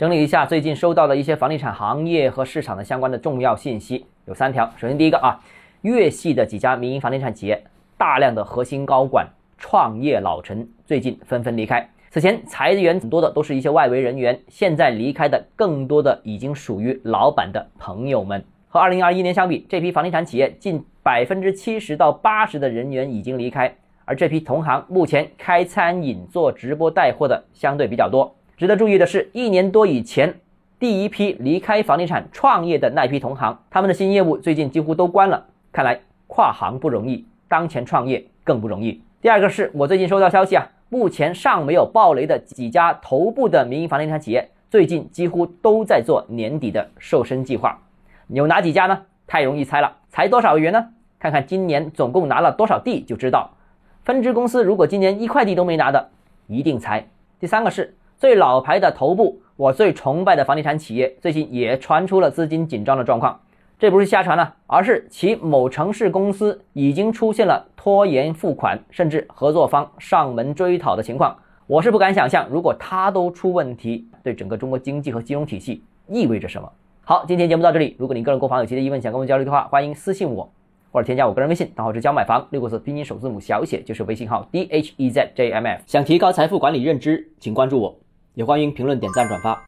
整理一下最近收到的一些房地产行业和市场的相关的重要信息，有三条。首先第一个啊，粤系的几家民营房地产企业大量的核心高管、创业老臣最近纷纷离开。此前裁员很多的都是一些外围人员，现在离开的更多的已经属于老板的朋友们。和2021年相比，这批房地产企业近百分之七十到八十的人员已经离开，而这批同行目前开餐饮、做直播带货的相对比较多。值得注意的是，一年多以前，第一批离开房地产创业的那批同行，他们的新业务最近几乎都关了。看来跨行不容易，当前创业更不容易。第二个是我最近收到消息啊，目前尚没有爆雷的几家头部的民营房地产企业，最近几乎都在做年底的瘦身计划。有哪几家呢？太容易猜了，裁多少元呢？看看今年总共拿了多少地就知道。分支公司如果今年一块地都没拿的，一定裁。第三个是。最老牌的头部，我最崇拜的房地产企业，最近也传出了资金紧张的状况。这不是瞎传了，而是其某城市公司已经出现了拖延付款，甚至合作方上门追讨的情况。我是不敢想象，如果他都出问题，对整个中国经济和金融体系意味着什么。好，今天节目到这里。如果你个人购房有其他疑问，想跟我交流的话，欢迎私信我，或者添加我个人微信，账号是教买房六个字拼音首字母小写，就是微信号 d h e z j m f。想提高财富管理认知，请关注我。也欢迎评论、点赞、转发。